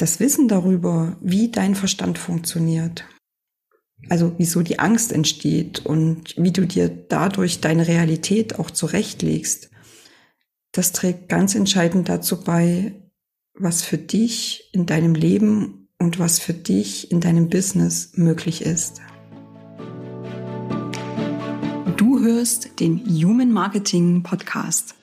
Das Wissen darüber, wie dein Verstand funktioniert, also wieso die Angst entsteht und wie du dir dadurch deine Realität auch zurechtlegst, das trägt ganz entscheidend dazu bei, was für dich in deinem Leben und was für dich in deinem Business möglich ist. Du hörst den Human Marketing Podcast.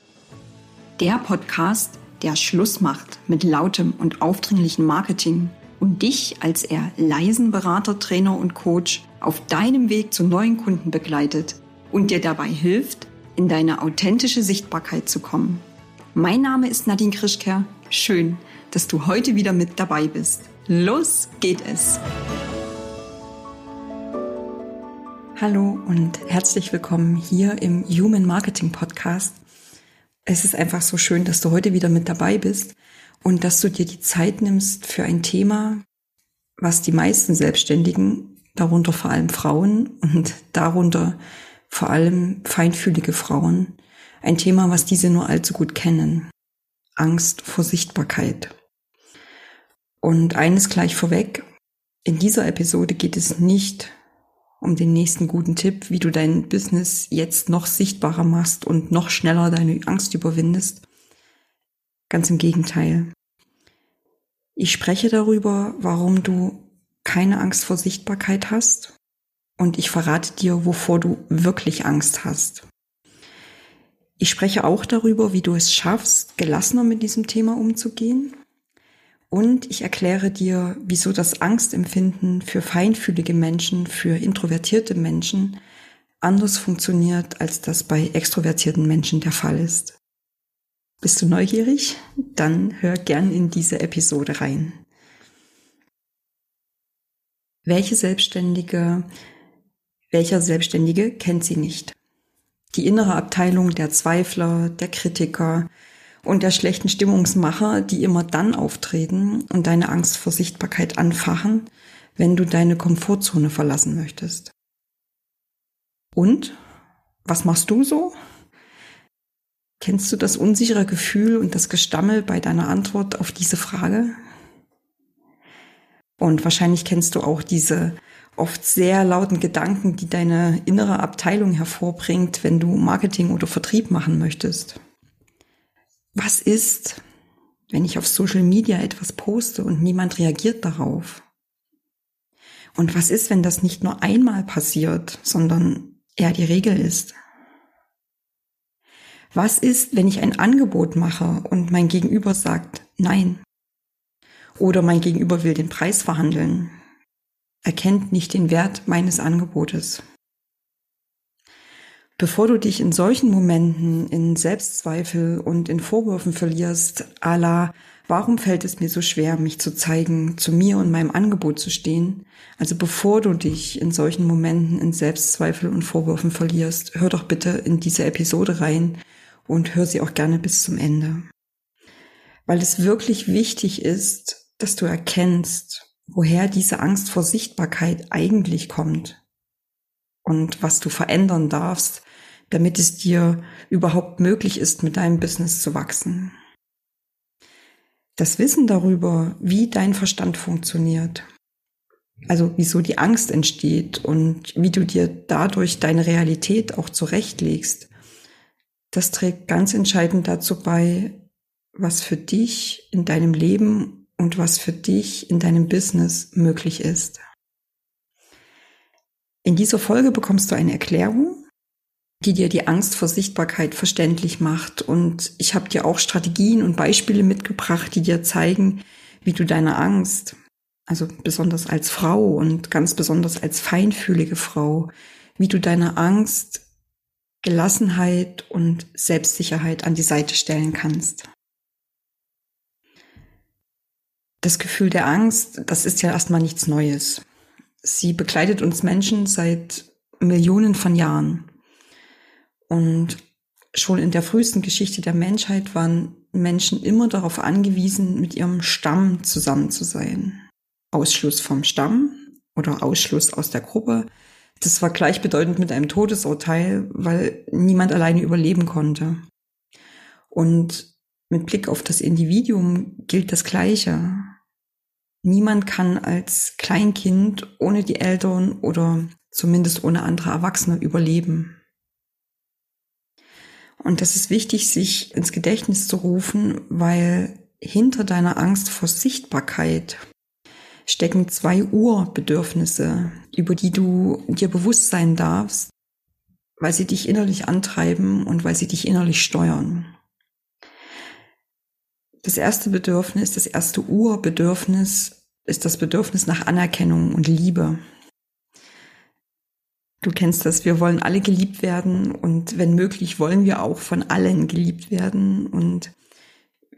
Der Podcast, der Schluss macht mit lautem und aufdringlichen Marketing und dich als eher leisen Berater, Trainer und Coach auf deinem Weg zu neuen Kunden begleitet und dir dabei hilft, in deine authentische Sichtbarkeit zu kommen. Mein Name ist Nadine Krischker. Schön, dass du heute wieder mit dabei bist. Los geht es! Hallo und herzlich willkommen hier im Human Marketing Podcast. Es ist einfach so schön, dass du heute wieder mit dabei bist und dass du dir die Zeit nimmst für ein Thema, was die meisten Selbstständigen, darunter vor allem Frauen und darunter vor allem feinfühlige Frauen, ein Thema, was diese nur allzu gut kennen. Angst vor Sichtbarkeit. Und eines gleich vorweg, in dieser Episode geht es nicht um den nächsten guten Tipp, wie du dein Business jetzt noch sichtbarer machst und noch schneller deine Angst überwindest. Ganz im Gegenteil. Ich spreche darüber, warum du keine Angst vor Sichtbarkeit hast und ich verrate dir, wovor du wirklich Angst hast. Ich spreche auch darüber, wie du es schaffst, gelassener mit diesem Thema umzugehen. Und ich erkläre dir, wieso das Angstempfinden für feinfühlige Menschen, für introvertierte Menschen anders funktioniert, als das bei extrovertierten Menschen der Fall ist. Bist du neugierig? Dann hör gern in diese Episode rein. Welche Selbstständige, welcher Selbstständige kennt sie nicht? Die innere Abteilung der Zweifler, der Kritiker und der schlechten Stimmungsmacher, die immer dann auftreten und deine Angst vor Sichtbarkeit anfachen, wenn du deine Komfortzone verlassen möchtest. Und? Was machst du so? Kennst du das unsichere Gefühl und das Gestammel bei deiner Antwort auf diese Frage? Und wahrscheinlich kennst du auch diese oft sehr lauten Gedanken, die deine innere Abteilung hervorbringt, wenn du Marketing oder Vertrieb machen möchtest. Was ist, wenn ich auf Social Media etwas poste und niemand reagiert darauf? Und was ist, wenn das nicht nur einmal passiert, sondern eher die Regel ist? Was ist, wenn ich ein Angebot mache und mein Gegenüber sagt Nein? Oder mein Gegenüber will den Preis verhandeln, erkennt nicht den Wert meines Angebotes. Bevor du dich in solchen Momenten in Selbstzweifel und in Vorwürfen verlierst, ala, warum fällt es mir so schwer, mich zu zeigen, zu mir und meinem Angebot zu stehen? Also bevor du dich in solchen Momenten in Selbstzweifel und Vorwürfen verlierst, hör doch bitte in diese Episode rein, und hör sie auch gerne bis zum Ende. Weil es wirklich wichtig ist, dass du erkennst, woher diese Angst vor Sichtbarkeit eigentlich kommt und was du verändern darfst, damit es dir überhaupt möglich ist, mit deinem Business zu wachsen. Das Wissen darüber, wie dein Verstand funktioniert, also wieso die Angst entsteht und wie du dir dadurch deine Realität auch zurechtlegst, das trägt ganz entscheidend dazu bei, was für dich in deinem Leben und was für dich in deinem Business möglich ist. In dieser Folge bekommst du eine Erklärung, die dir die Angst vor Sichtbarkeit verständlich macht. Und ich habe dir auch Strategien und Beispiele mitgebracht, die dir zeigen, wie du deine Angst, also besonders als Frau und ganz besonders als feinfühlige Frau, wie du deine Angst Gelassenheit und Selbstsicherheit an die Seite stellen kannst. Das Gefühl der Angst, das ist ja erstmal nichts Neues. Sie begleitet uns Menschen seit Millionen von Jahren. Und schon in der frühesten Geschichte der Menschheit waren Menschen immer darauf angewiesen, mit ihrem Stamm zusammen zu sein. Ausschluss vom Stamm oder Ausschluss aus der Gruppe das war gleichbedeutend mit einem Todesurteil, weil niemand alleine überleben konnte. Und mit Blick auf das Individuum gilt das Gleiche. Niemand kann als Kleinkind ohne die Eltern oder zumindest ohne andere Erwachsene überleben. Und das ist wichtig, sich ins Gedächtnis zu rufen, weil hinter deiner Angst vor Sichtbarkeit stecken zwei Urbedürfnisse, über die du dir bewusst sein darfst, weil sie dich innerlich antreiben und weil sie dich innerlich steuern. Das erste Bedürfnis, das erste Urbedürfnis ist das Bedürfnis nach Anerkennung und Liebe. Du kennst das, wir wollen alle geliebt werden und wenn möglich wollen wir auch von allen geliebt werden und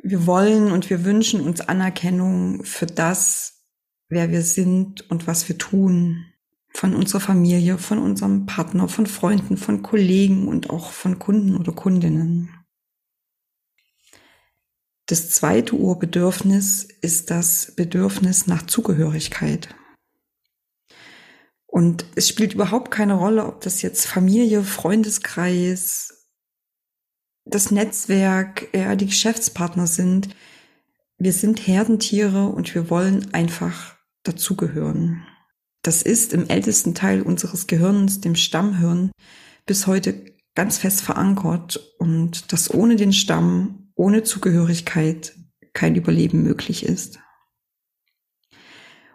wir wollen und wir wünschen uns Anerkennung für das, wer wir sind und was wir tun. Von unserer Familie, von unserem Partner, von Freunden, von Kollegen und auch von Kunden oder Kundinnen. Das zweite Urbedürfnis ist das Bedürfnis nach Zugehörigkeit. Und es spielt überhaupt keine Rolle, ob das jetzt Familie, Freundeskreis, das Netzwerk, ja, die Geschäftspartner sind. Wir sind Herdentiere und wir wollen einfach dazugehören. Das ist im ältesten Teil unseres Gehirns, dem Stammhirn, bis heute ganz fest verankert und dass ohne den Stamm, ohne Zugehörigkeit kein Überleben möglich ist.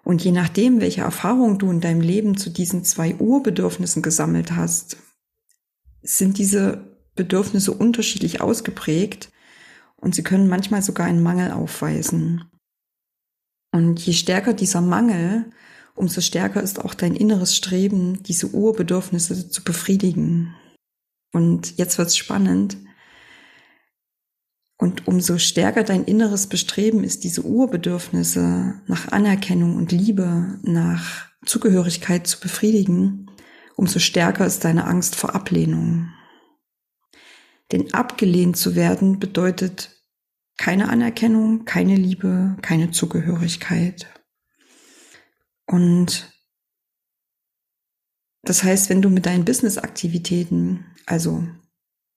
Und je nachdem, welche Erfahrung du in deinem Leben zu diesen zwei Urbedürfnissen gesammelt hast, sind diese Bedürfnisse unterschiedlich ausgeprägt und sie können manchmal sogar einen Mangel aufweisen. Und je stärker dieser Mangel, umso stärker ist auch dein inneres Streben, diese Urbedürfnisse zu befriedigen. Und jetzt wird's spannend. Und umso stärker dein inneres Bestreben ist, diese Urbedürfnisse nach Anerkennung und Liebe, nach Zugehörigkeit zu befriedigen, umso stärker ist deine Angst vor Ablehnung. Denn abgelehnt zu werden bedeutet keine Anerkennung, keine Liebe, keine Zugehörigkeit. Und das heißt, wenn du mit deinen Business-Aktivitäten, also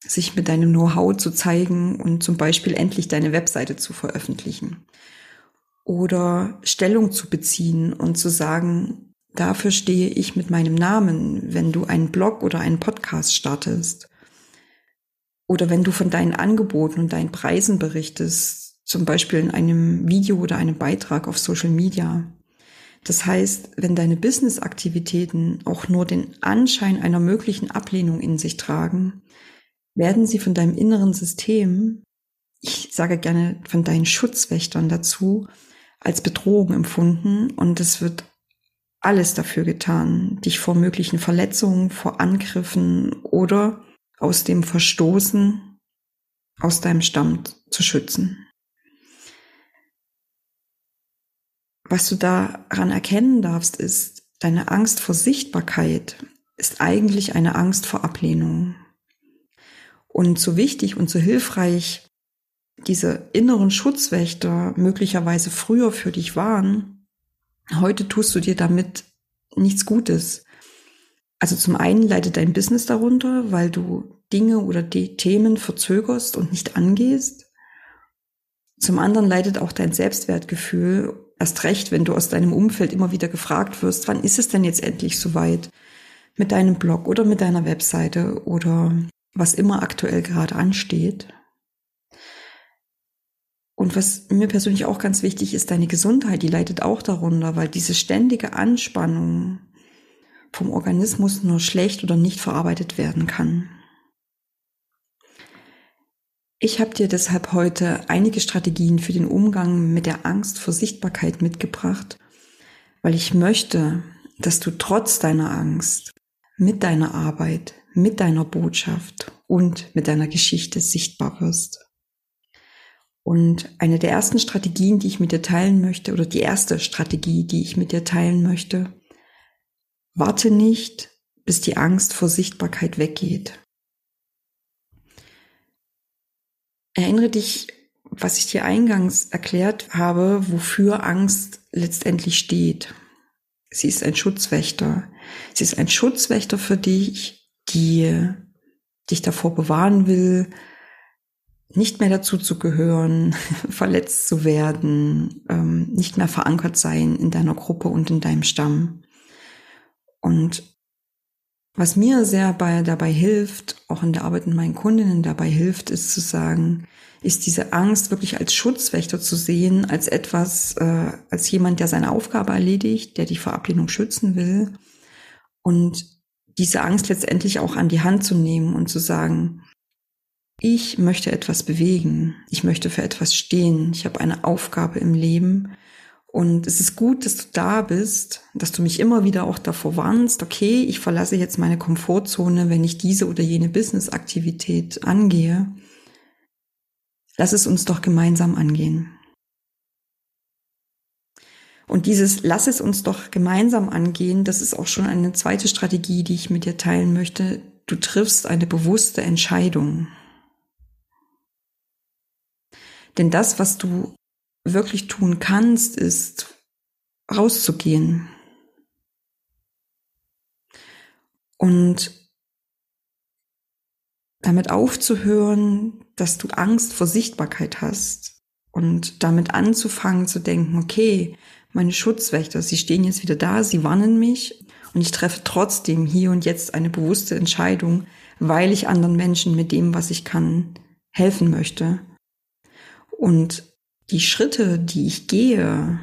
sich mit deinem Know-how zu zeigen und zum Beispiel endlich deine Webseite zu veröffentlichen oder Stellung zu beziehen und zu sagen, dafür stehe ich mit meinem Namen, wenn du einen Blog oder einen Podcast startest oder wenn du von deinen Angeboten und deinen Preisen berichtest, zum Beispiel in einem Video oder einem Beitrag auf Social Media. Das heißt, wenn deine Business-Aktivitäten auch nur den Anschein einer möglichen Ablehnung in sich tragen, werden sie von deinem inneren System, ich sage gerne von deinen Schutzwächtern dazu, als Bedrohung empfunden und es wird alles dafür getan, dich vor möglichen Verletzungen, vor Angriffen oder aus dem Verstoßen aus deinem Stamm zu schützen. Was du daran erkennen darfst, ist, deine Angst vor Sichtbarkeit ist eigentlich eine Angst vor Ablehnung. Und so wichtig und so hilfreich diese inneren Schutzwächter möglicherweise früher für dich waren, heute tust du dir damit nichts Gutes. Also zum einen leidet dein Business darunter, weil du Dinge oder die Themen verzögerst und nicht angehst. Zum anderen leidet auch dein Selbstwertgefühl, erst recht, wenn du aus deinem Umfeld immer wieder gefragt wirst, wann ist es denn jetzt endlich soweit mit deinem Blog oder mit deiner Webseite oder was immer aktuell gerade ansteht. Und was mir persönlich auch ganz wichtig ist, deine Gesundheit, die leidet auch darunter, weil diese ständige Anspannung vom Organismus nur schlecht oder nicht verarbeitet werden kann. Ich habe dir deshalb heute einige Strategien für den Umgang mit der Angst vor Sichtbarkeit mitgebracht, weil ich möchte, dass du trotz deiner Angst mit deiner Arbeit, mit deiner Botschaft und mit deiner Geschichte sichtbar wirst. Und eine der ersten Strategien, die ich mit dir teilen möchte, oder die erste Strategie, die ich mit dir teilen möchte, Warte nicht, bis die Angst vor Sichtbarkeit weggeht. Erinnere dich, was ich dir eingangs erklärt habe, wofür Angst letztendlich steht. Sie ist ein Schutzwächter. Sie ist ein Schutzwächter für dich, die dich davor bewahren will, nicht mehr dazu zu gehören, verletzt zu werden, ähm, nicht mehr verankert sein in deiner Gruppe und in deinem Stamm. Und was mir sehr bei, dabei hilft, auch in der Arbeit mit meinen Kundinnen dabei hilft, ist zu sagen, ist diese Angst wirklich als Schutzwächter zu sehen, als etwas, äh, als jemand, der seine Aufgabe erledigt, der dich vor Ablehnung schützen will. Und diese Angst letztendlich auch an die Hand zu nehmen und zu sagen, ich möchte etwas bewegen, ich möchte für etwas stehen, ich habe eine Aufgabe im Leben und es ist gut, dass du da bist, dass du mich immer wieder auch davor warnst, okay, ich verlasse jetzt meine Komfortzone, wenn ich diese oder jene Business-Aktivität angehe. Lass es uns doch gemeinsam angehen. Und dieses Lass es uns doch gemeinsam angehen, das ist auch schon eine zweite Strategie, die ich mit dir teilen möchte. Du triffst eine bewusste Entscheidung. Denn das, was du wirklich tun kannst, ist rauszugehen. Und damit aufzuhören, dass du Angst vor Sichtbarkeit hast und damit anzufangen zu denken, okay, meine Schutzwächter, sie stehen jetzt wieder da, sie warnen mich und ich treffe trotzdem hier und jetzt eine bewusste Entscheidung, weil ich anderen Menschen mit dem, was ich kann, helfen möchte und die Schritte, die ich gehe,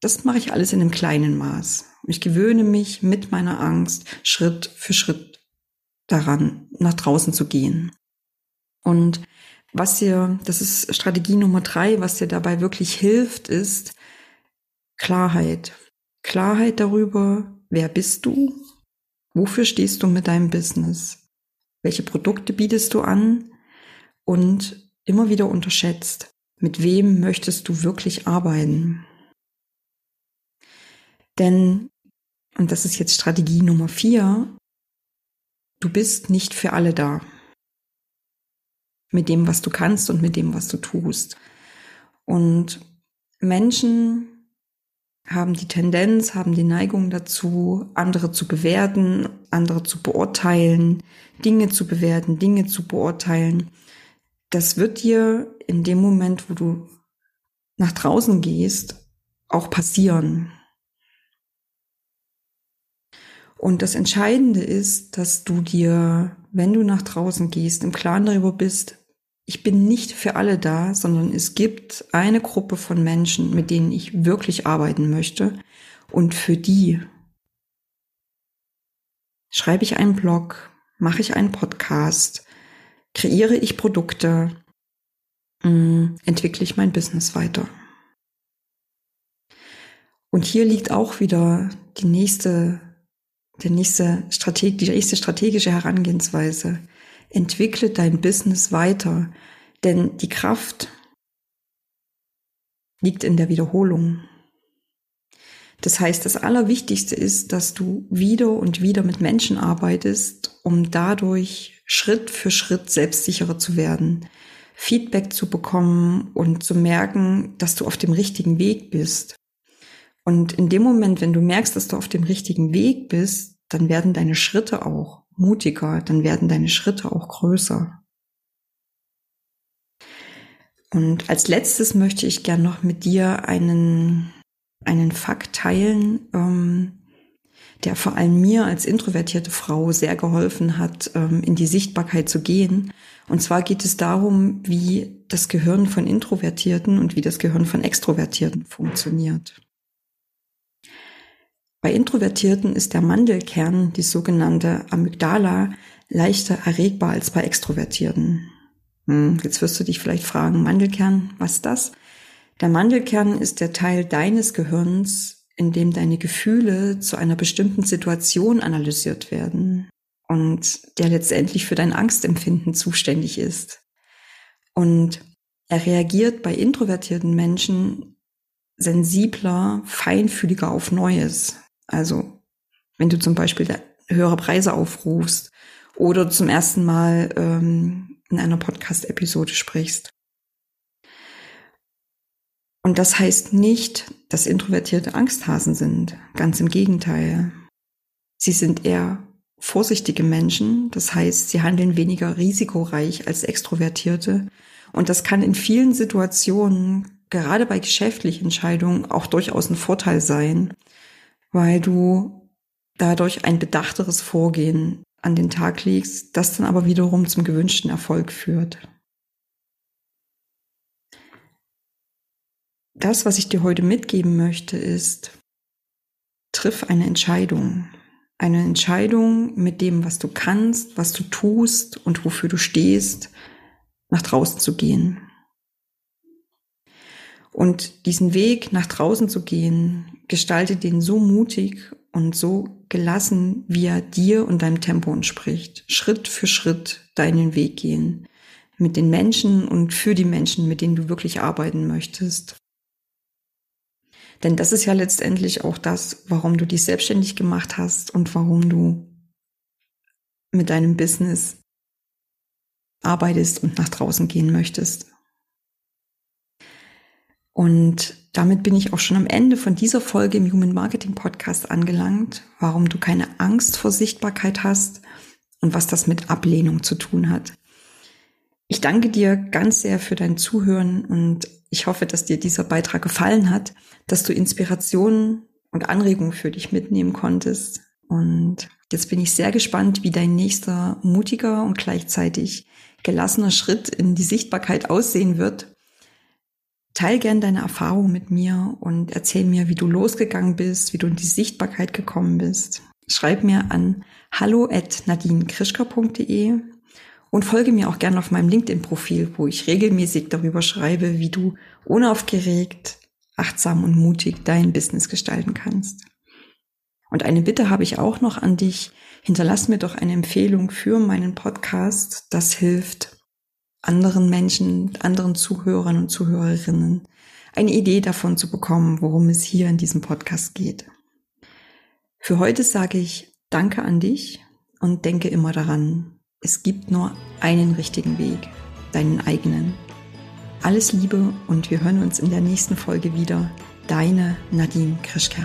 das mache ich alles in einem kleinen Maß. Ich gewöhne mich mit meiner Angst Schritt für Schritt daran, nach draußen zu gehen. Und was dir, das ist Strategie Nummer drei, was dir dabei wirklich hilft, ist Klarheit. Klarheit darüber, wer bist du? Wofür stehst du mit deinem Business? Welche Produkte bietest du an? Und immer wieder unterschätzt. Mit wem möchtest du wirklich arbeiten? Denn, und das ist jetzt Strategie Nummer vier, du bist nicht für alle da. Mit dem, was du kannst und mit dem, was du tust. Und Menschen haben die Tendenz, haben die Neigung dazu, andere zu bewerten, andere zu beurteilen, Dinge zu bewerten, Dinge zu beurteilen das wird dir in dem Moment, wo du nach draußen gehst, auch passieren. Und das Entscheidende ist, dass du dir, wenn du nach draußen gehst, im Klaren darüber bist, ich bin nicht für alle da, sondern es gibt eine Gruppe von Menschen, mit denen ich wirklich arbeiten möchte. Und für die schreibe ich einen Blog, mache ich einen Podcast, kreiere ich Produkte, mm, entwickle ich mein Business weiter. Und hier liegt auch wieder die nächste, der nächste Strateg, die nächste strategische Herangehensweise. Entwickle dein Business weiter, denn die Kraft liegt in der Wiederholung. Das heißt, das Allerwichtigste ist, dass du wieder und wieder mit Menschen arbeitest, um dadurch Schritt für Schritt selbstsicherer zu werden, Feedback zu bekommen und zu merken, dass du auf dem richtigen Weg bist. Und in dem Moment, wenn du merkst, dass du auf dem richtigen Weg bist, dann werden deine Schritte auch mutiger, dann werden deine Schritte auch größer. Und als letztes möchte ich gern noch mit dir einen einen Fakt teilen, ähm, der vor allem mir als introvertierte Frau sehr geholfen hat, ähm, in die Sichtbarkeit zu gehen. Und zwar geht es darum, wie das Gehirn von Introvertierten und wie das Gehirn von Extrovertierten funktioniert. Bei Introvertierten ist der Mandelkern, die sogenannte Amygdala, leichter erregbar als bei Extrovertierten. Hm, jetzt wirst du dich vielleicht fragen, Mandelkern, was ist das? Der Mandelkern ist der Teil deines Gehirns, in dem deine Gefühle zu einer bestimmten Situation analysiert werden und der letztendlich für dein Angstempfinden zuständig ist. Und er reagiert bei introvertierten Menschen sensibler, feinfühliger auf Neues. Also wenn du zum Beispiel höhere Preise aufrufst oder zum ersten Mal ähm, in einer Podcast-Episode sprichst. Und das heißt nicht, dass Introvertierte Angsthasen sind. Ganz im Gegenteil. Sie sind eher vorsichtige Menschen. Das heißt, sie handeln weniger risikoreich als Extrovertierte Und das kann in vielen Situationen, gerade bei geschäftlichen Entscheidungen, auch durchaus ein Vorteil sein, weil du dadurch ein bedachteres Vorgehen an den Tag legst, das dann aber wiederum zum gewünschten Erfolg führt. Das, was ich dir heute mitgeben möchte, ist, triff eine Entscheidung. Eine Entscheidung mit dem, was du kannst, was du tust und wofür du stehst, nach draußen zu gehen. Und diesen Weg nach draußen zu gehen, gestalte den so mutig und so gelassen, wie er dir und deinem Tempo entspricht. Schritt für Schritt deinen Weg gehen. Mit den Menschen und für die Menschen, mit denen du wirklich arbeiten möchtest. Denn das ist ja letztendlich auch das, warum du dich selbstständig gemacht hast und warum du mit deinem Business arbeitest und nach draußen gehen möchtest. Und damit bin ich auch schon am Ende von dieser Folge im Human Marketing Podcast angelangt, warum du keine Angst vor Sichtbarkeit hast und was das mit Ablehnung zu tun hat. Ich danke dir ganz sehr für dein Zuhören und ich hoffe, dass dir dieser Beitrag gefallen hat, dass du Inspirationen und Anregungen für dich mitnehmen konntest. Und jetzt bin ich sehr gespannt, wie dein nächster mutiger und gleichzeitig gelassener Schritt in die Sichtbarkeit aussehen wird. Teil gern deine Erfahrungen mit mir und erzähl mir, wie du losgegangen bist, wie du in die Sichtbarkeit gekommen bist. Schreib mir an hallo at nadinekrischka.de und folge mir auch gerne auf meinem LinkedIn-Profil, wo ich regelmäßig darüber schreibe, wie du unaufgeregt, achtsam und mutig dein Business gestalten kannst. Und eine Bitte habe ich auch noch an dich. Hinterlass mir doch eine Empfehlung für meinen Podcast. Das hilft anderen Menschen, anderen Zuhörern und Zuhörerinnen, eine Idee davon zu bekommen, worum es hier in diesem Podcast geht. Für heute sage ich Danke an dich und denke immer daran, es gibt nur einen richtigen Weg, deinen eigenen. Alles Liebe und wir hören uns in der nächsten Folge wieder. Deine Nadine Krischka.